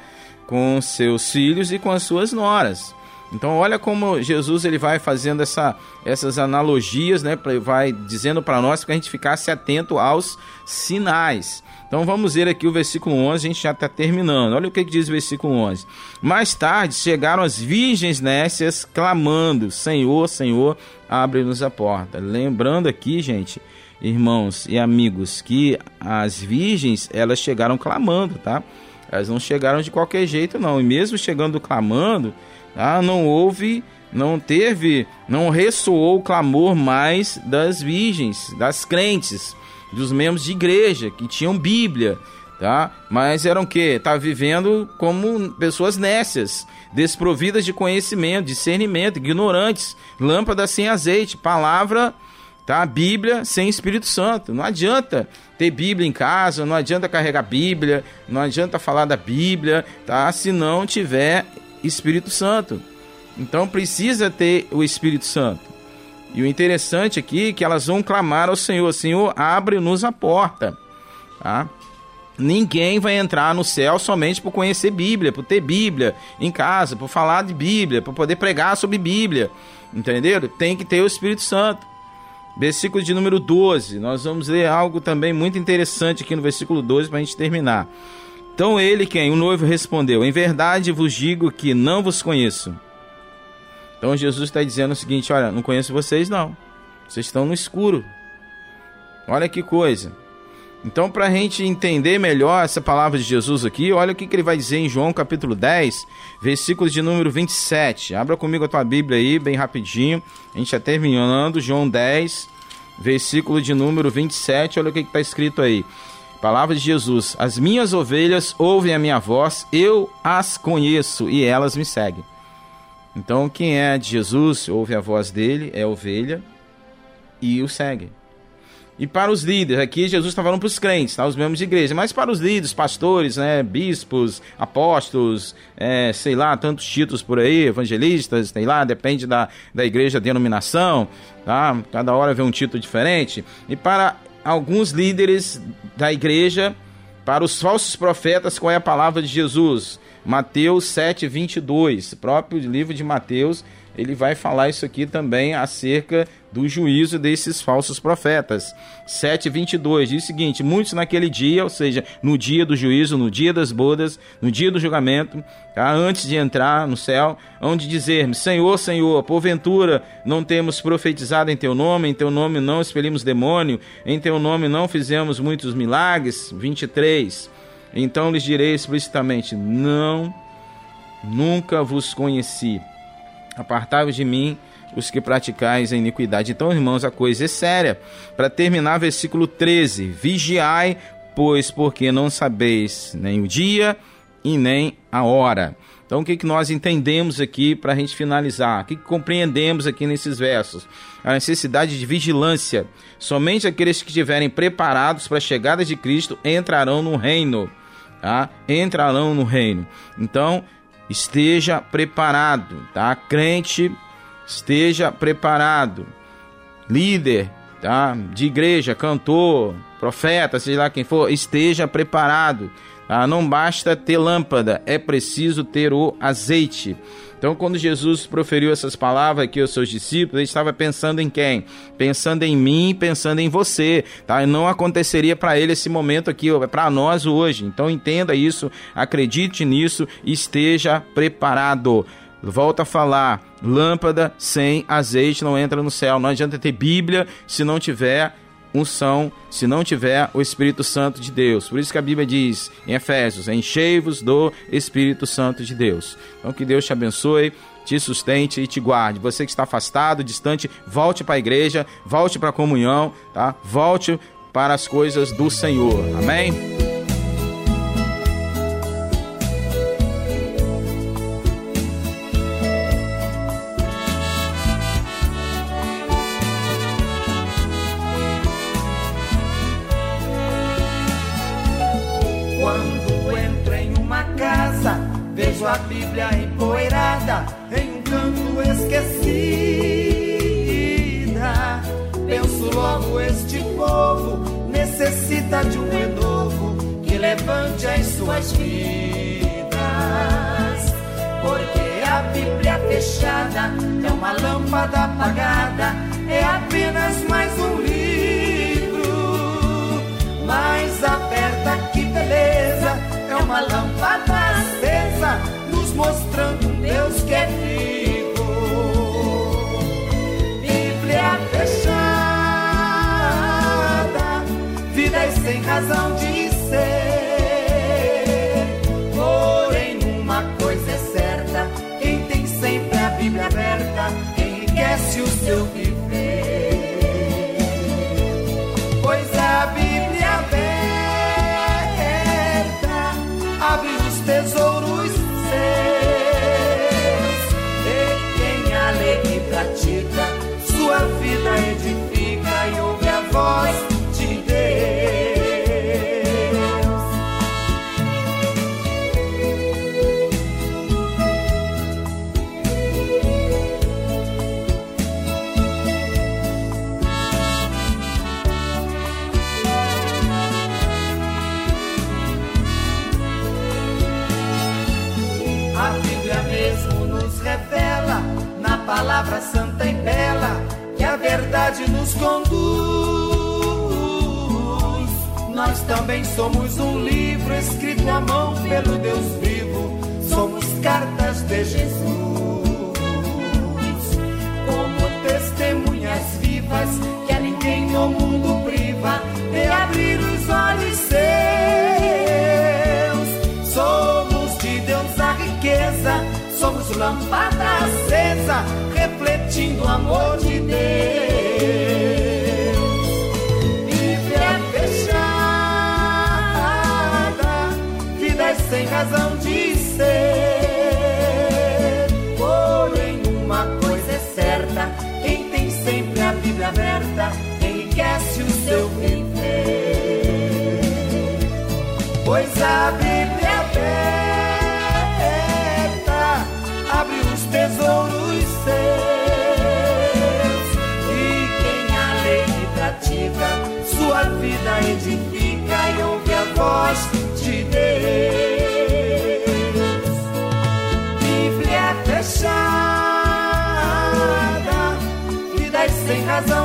com seus filhos e com as suas noras. Então olha como Jesus ele vai fazendo essa, essas analogias, né? Vai dizendo para nós que a gente ficasse atento aos sinais. Então vamos ver aqui o versículo 11, a gente já está terminando. Olha o que, diz o versículo 11. Mais tarde chegaram as virgens nécias clamando: Senhor, Senhor, abre-nos a porta. Lembrando aqui, gente, irmãos e amigos, que as virgens elas chegaram clamando, tá? Elas não chegaram de qualquer jeito, não. E mesmo chegando clamando, tá? não houve, não teve, não ressoou o clamor mais das virgens, das crentes dos membros de igreja que tinham Bíblia, tá? Mas eram o quê? Tá vivendo como pessoas nécias, desprovidas de conhecimento, discernimento, ignorantes, lâmpada sem azeite, palavra, tá? Bíblia sem Espírito Santo. Não adianta ter Bíblia em casa, não adianta carregar Bíblia, não adianta falar da Bíblia, tá? Se não tiver Espírito Santo. Então precisa ter o Espírito Santo. E o interessante aqui é que elas vão clamar ao Senhor: Senhor, abre-nos a porta. Tá? Ninguém vai entrar no céu somente por conhecer Bíblia, por ter Bíblia em casa, por falar de Bíblia, por poder pregar sobre Bíblia. Entenderam? Tem que ter o Espírito Santo. Versículo de número 12. Nós vamos ler algo também muito interessante aqui no versículo 12 para a gente terminar. Então ele, quem? O noivo respondeu: Em verdade vos digo que não vos conheço. Então Jesus está dizendo o seguinte: Olha, não conheço vocês, não. Vocês estão no escuro. Olha que coisa. Então, para a gente entender melhor essa palavra de Jesus aqui, olha o que, que ele vai dizer em João capítulo 10, versículos de número 27. Abra comigo a tua Bíblia aí, bem rapidinho. A gente está terminando. João 10, versículo de número 27. Olha o que está escrito aí. Palavra de Jesus: As minhas ovelhas ouvem a minha voz, eu as conheço e elas me seguem. Então, quem é de Jesus, ouve a voz dele, é ovelha e o segue. E para os líderes, aqui Jesus está falando para os crentes, tá? os membros de igreja, mas para os líderes, pastores, né, bispos, apóstolos, é, sei lá, tantos títulos por aí, evangelistas, sei lá, depende da, da igreja, denominação, tá? cada hora vê um título diferente. E para alguns líderes da igreja, para os falsos profetas, qual é a palavra de Jesus? Mateus 7, 22, próprio livro de Mateus, ele vai falar isso aqui também acerca do juízo desses falsos profetas. 7:22 diz o seguinte: muitos naquele dia, ou seja, no dia do juízo, no dia das bodas, no dia do julgamento, tá? antes de entrar no céu, onde dizer: Senhor, Senhor, porventura não temos profetizado em teu nome, em teu nome não expelimos demônio, em teu nome não fizemos muitos milagres. 23. Então lhes direi explicitamente: Não, nunca vos conheci. Apartai-vos de mim, os que praticais a iniquidade. Então, irmãos, a coisa é séria. Para terminar, versículo 13: Vigiai, pois, porque não sabeis nem o dia e nem a hora. Então, o que, que nós entendemos aqui para a gente finalizar? O que, que compreendemos aqui nesses versos? A necessidade de vigilância. Somente aqueles que estiverem preparados para a chegada de Cristo entrarão no reino. Tá? Entrarão no reino. Então, esteja preparado, tá? Crente, esteja preparado. Líder, tá? De igreja, cantor, profeta, seja lá quem for, esteja preparado. Tá? Não basta ter lâmpada, é preciso ter o azeite. Então, quando Jesus proferiu essas palavras aqui aos seus discípulos, ele estava pensando em quem? Pensando em mim, pensando em você, tá? E não aconteceria para ele esse momento aqui, é para nós hoje. Então, entenda isso, acredite nisso, esteja preparado. Volta a falar, lâmpada sem azeite não entra no céu. Não adianta ter Bíblia se não tiver unção se não tiver o Espírito Santo de Deus. Por isso que a Bíblia diz em Efésios: enchei-vos do Espírito Santo de Deus. Então que Deus te abençoe, te sustente e te guarde. Você que está afastado, distante, volte para a igreja, volte para a comunhão, tá? Volte para as coisas do Senhor. Amém. Santa e bela que a verdade nos conduz. Nós também somos um livro escrito à mão pelo Deus vivo, somos cartas de Jesus. Como testemunhas vivas que a ninguém no mundo priva de abrir os olhos seus. Somos lâmpada acesa, refletindo o amor de Deus. Viver é fechada, vida é sem razão de ser. Porém, uma coisa é certa: quem tem sempre a Bíblia aberta enriquece o seu viver. Pois a Bíblia tesouros seus. E quem a lei pratica, sua vida edifica e ouve a voz de Deus. Bíblia fechada, vida é sem razão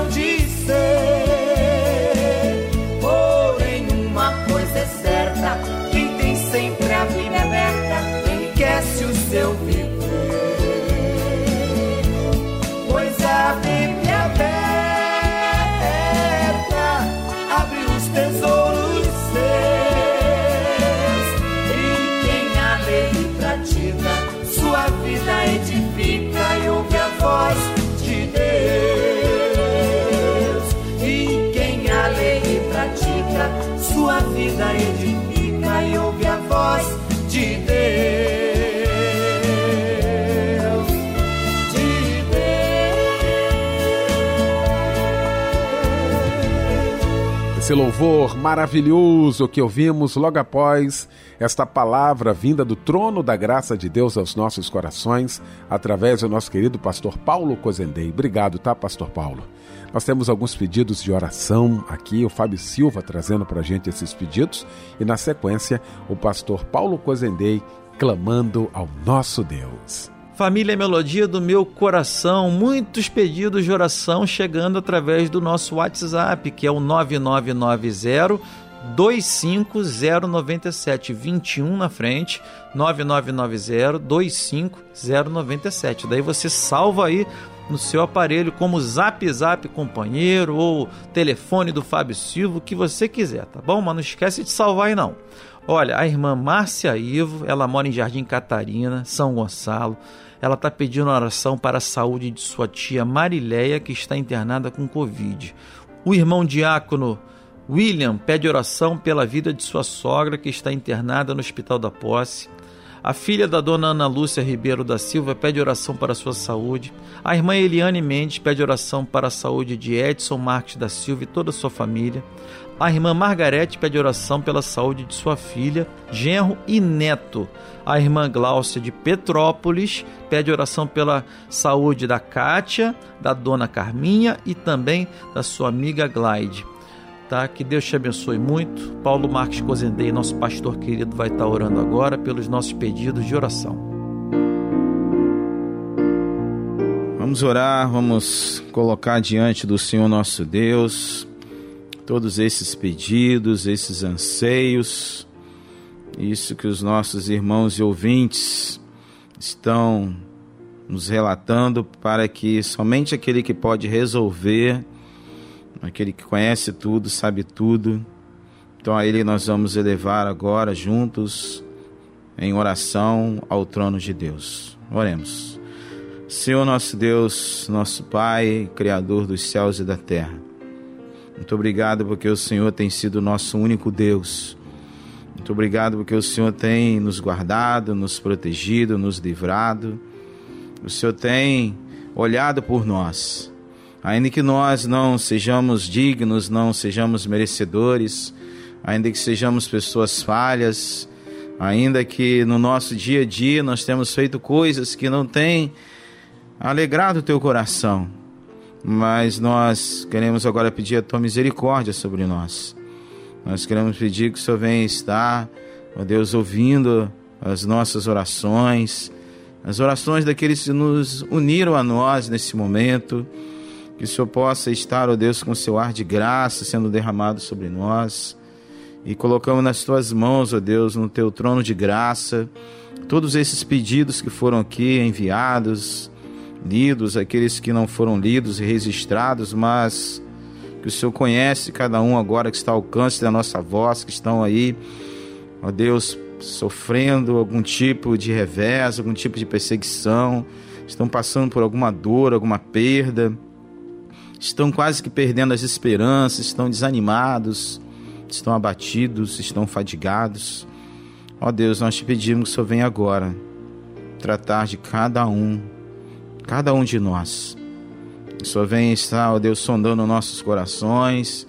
Esse louvor maravilhoso que ouvimos logo após esta palavra vinda do trono da graça de Deus aos nossos corações, através do nosso querido pastor Paulo Cozendei. Obrigado, tá, pastor Paulo? Nós temos alguns pedidos de oração aqui, o Fábio Silva trazendo para a gente esses pedidos, e na sequência, o pastor Paulo Cozendei clamando ao nosso Deus. Família Melodia do meu coração, muitos pedidos de oração chegando através do nosso WhatsApp, que é o 9990 25097 21 na frente 9990 25097. Daí você salva aí no seu aparelho como Zap Zap companheiro ou telefone do Fábio Silva, o que você quiser, tá bom? Mas não esquece de salvar aí não. Olha, a irmã Márcia Ivo, ela mora em Jardim Catarina, São Gonçalo. Ela está pedindo oração para a saúde de sua tia Marileia, que está internada com Covid. O irmão diácono William pede oração pela vida de sua sogra, que está internada no Hospital da Posse. A filha da dona Ana Lúcia Ribeiro da Silva pede oração para sua saúde. A irmã Eliane Mendes pede oração para a saúde de Edson Marques da Silva e toda a sua família. A irmã Margarete pede oração pela saúde de sua filha, genro e neto. A irmã Gláucia de Petrópolis pede oração pela saúde da Kátia, da dona Carminha e também da sua amiga Glide. Tá? Que Deus te abençoe muito. Paulo Marques Cozendei, nosso pastor querido, vai estar orando agora pelos nossos pedidos de oração. Vamos orar, vamos colocar diante do Senhor nosso Deus todos esses pedidos, esses anseios, isso que os nossos irmãos e ouvintes estão nos relatando para que somente aquele que pode resolver, aquele que conhece tudo, sabe tudo, então a ele nós vamos elevar agora juntos em oração ao trono de Deus. Oremos. Senhor nosso Deus, nosso Pai, Criador dos céus e da terra. Muito obrigado porque o Senhor tem sido o nosso único Deus. Muito obrigado porque o Senhor tem nos guardado, nos protegido, nos livrado. O Senhor tem olhado por nós. Ainda que nós não sejamos dignos, não sejamos merecedores, ainda que sejamos pessoas falhas, ainda que no nosso dia a dia nós temos feito coisas que não têm alegrado o teu coração, mas nós queremos agora pedir a tua misericórdia sobre nós. Nós queremos pedir que o Senhor venha estar, ó Deus, ouvindo as nossas orações as orações daqueles que nos uniram a nós nesse momento. Que o Senhor possa estar, ó Deus, com o seu ar de graça sendo derramado sobre nós. E colocamos nas tuas mãos, ó Deus, no teu trono de graça, todos esses pedidos que foram aqui enviados, lidos, aqueles que não foram lidos e registrados, mas que o Senhor conhece cada um agora que está ao alcance da nossa voz, que estão aí, ó Deus, sofrendo algum tipo de revés, algum tipo de perseguição, estão passando por alguma dor, alguma perda estão quase que perdendo as esperanças, estão desanimados, estão abatidos, estão fadigados. Ó Deus, nós te pedimos que o Senhor venha agora tratar de cada um, cada um de nós. Que Senhor venha estar, ó Deus, sondando nossos corações.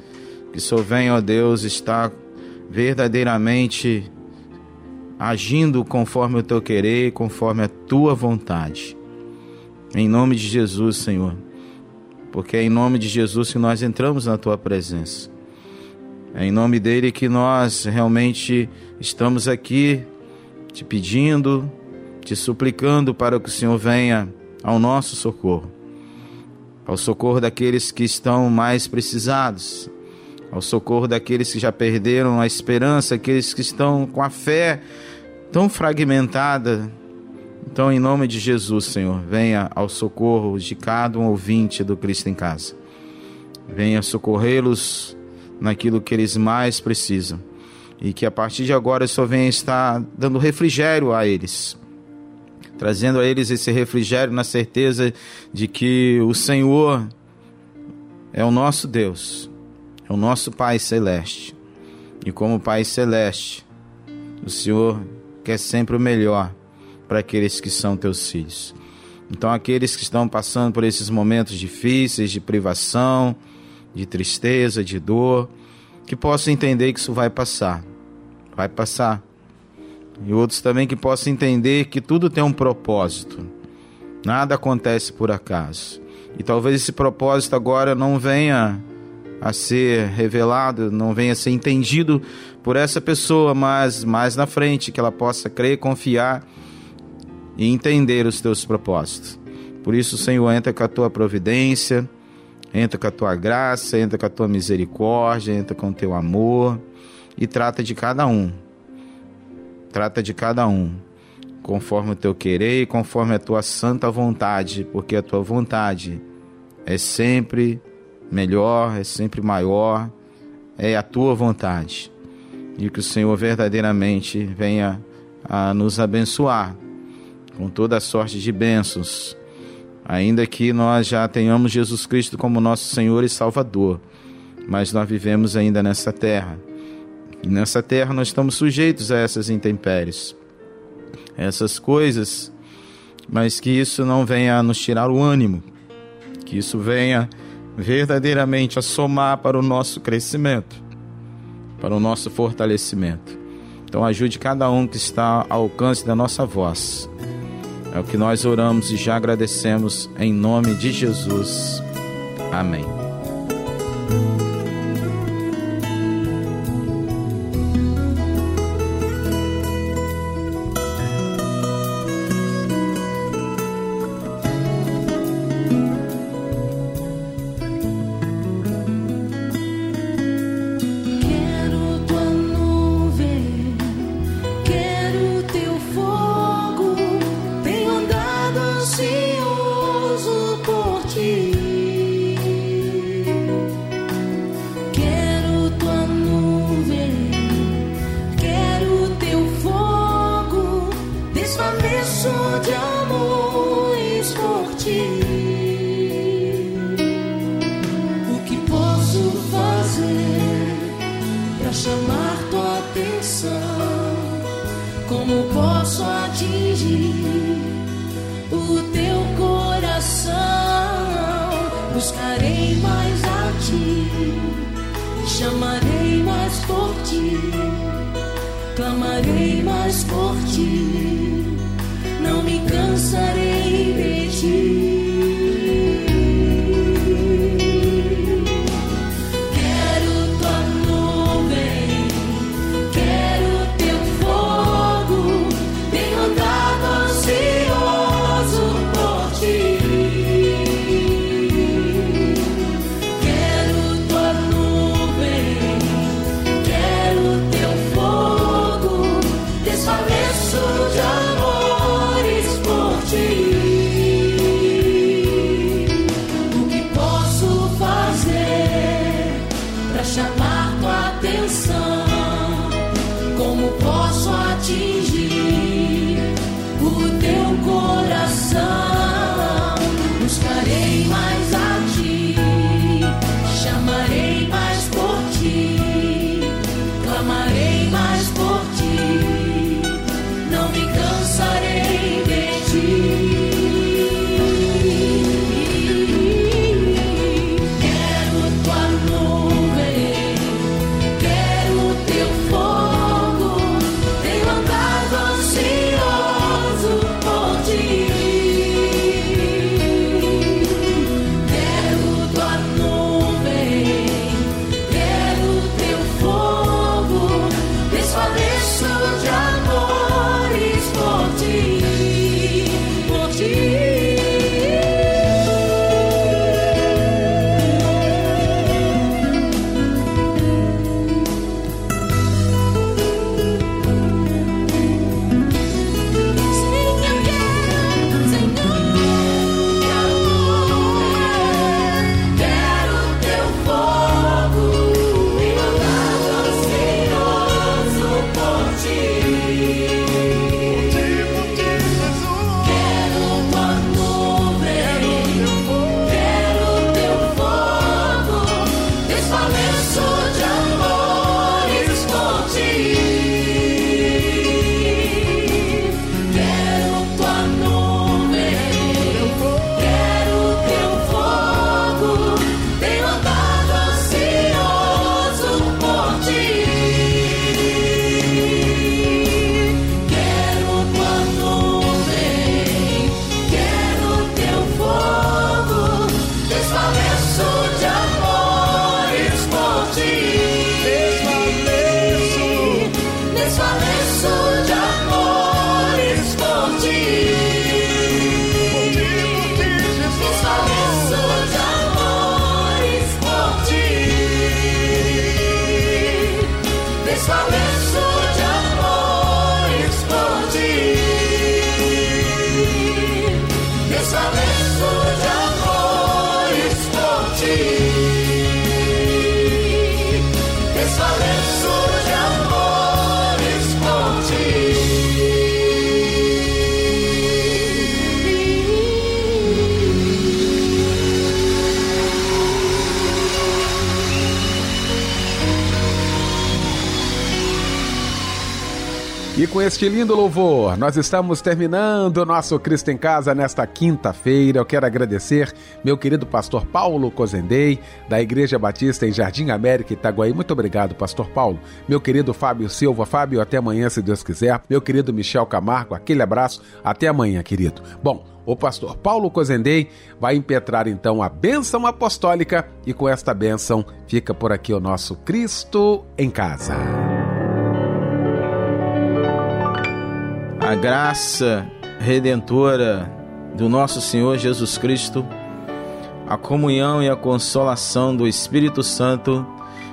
Que Senhor venha, ó Deus, estar verdadeiramente agindo conforme o teu querer, conforme a tua vontade. Em nome de Jesus, Senhor porque é em nome de Jesus que nós entramos na tua presença. É em nome dele que nós realmente estamos aqui te pedindo, te suplicando para que o Senhor venha ao nosso socorro, ao socorro daqueles que estão mais precisados, ao socorro daqueles que já perderam a esperança, aqueles que estão com a fé tão fragmentada, então, em nome de Jesus, Senhor, venha ao socorro de cada um ouvinte do Cristo em casa. Venha socorrê-los naquilo que eles mais precisam. E que a partir de agora só venha estar dando refrigério a eles. Trazendo a eles esse refrigério na certeza de que o Senhor é o nosso Deus, é o nosso Pai Celeste. E como Pai Celeste, o Senhor quer sempre o melhor para aqueles que são teus filhos. Então, aqueles que estão passando por esses momentos difíceis de privação, de tristeza, de dor, que possam entender que isso vai passar. Vai passar. E outros também que possam entender que tudo tem um propósito. Nada acontece por acaso. E talvez esse propósito agora não venha a ser revelado, não venha a ser entendido por essa pessoa, mas mais na frente que ela possa crer, confiar e entender os teus propósitos. Por isso, Senhor, entra com a tua providência, entra com a tua graça, entra com a tua misericórdia, entra com o teu amor e trata de cada um. Trata de cada um, conforme o teu querer e conforme a tua santa vontade, porque a tua vontade é sempre melhor, é sempre maior, é a tua vontade. E que o Senhor verdadeiramente venha a nos abençoar com toda a sorte de bênçãos, ainda que nós já tenhamos Jesus Cristo como nosso Senhor e Salvador, mas nós vivemos ainda nessa terra. E nessa terra nós estamos sujeitos a essas intempéries, essas coisas, mas que isso não venha a nos tirar o ânimo, que isso venha verdadeiramente a somar para o nosso crescimento, para o nosso fortalecimento. Então ajude cada um que está ao alcance da nossa voz é o que nós oramos e já agradecemos em nome de Jesus. Amém. Com este lindo louvor, nós estamos terminando o nosso Cristo em Casa nesta quinta-feira. Eu quero agradecer meu querido pastor Paulo Cozendei, da Igreja Batista em Jardim América, Itaguaí. Muito obrigado, pastor Paulo. Meu querido Fábio Silva. Fábio, até amanhã, se Deus quiser. Meu querido Michel Camargo, aquele abraço. Até amanhã, querido. Bom, o pastor Paulo Cozendei vai impetrar então a bênção apostólica e com esta bênção fica por aqui o nosso Cristo em Casa. A graça redentora do nosso Senhor Jesus Cristo, a comunhão e a consolação do Espírito Santo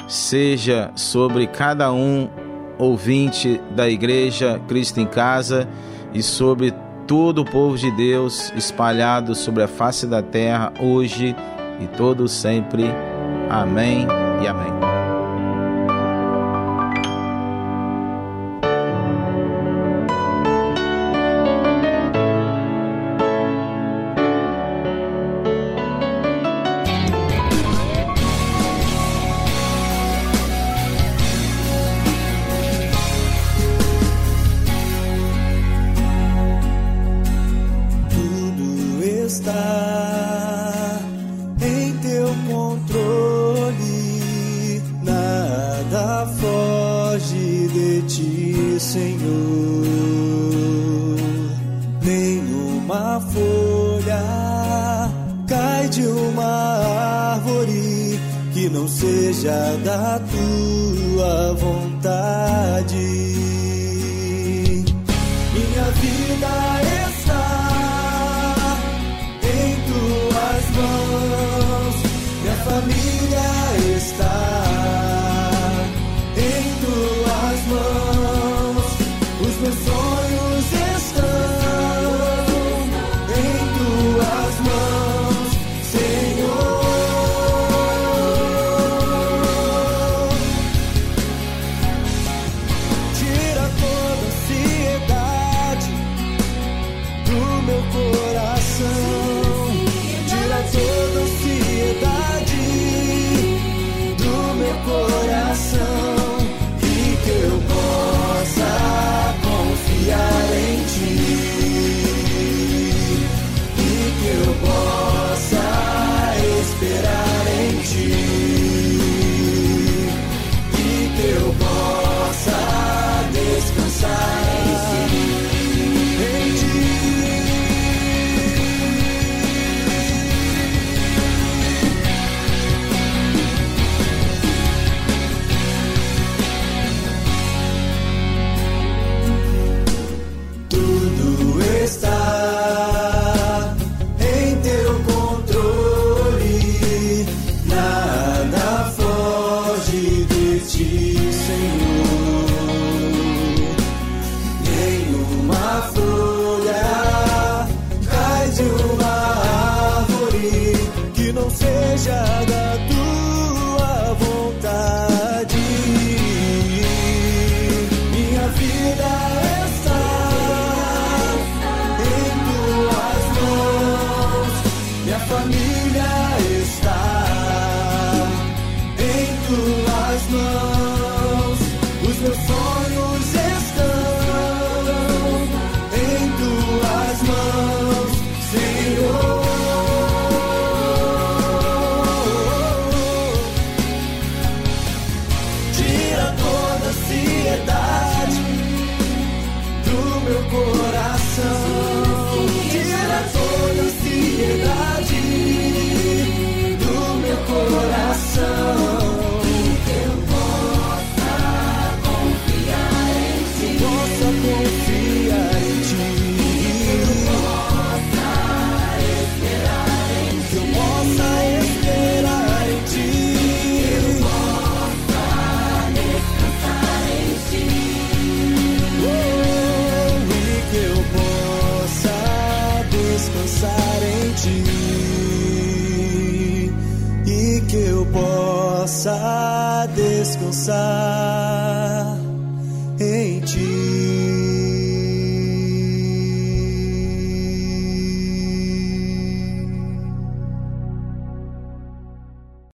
seja sobre cada um ouvinte da Igreja Cristo em Casa e sobre todo o povo de Deus espalhado sobre a face da terra hoje e todo sempre. Amém e amém.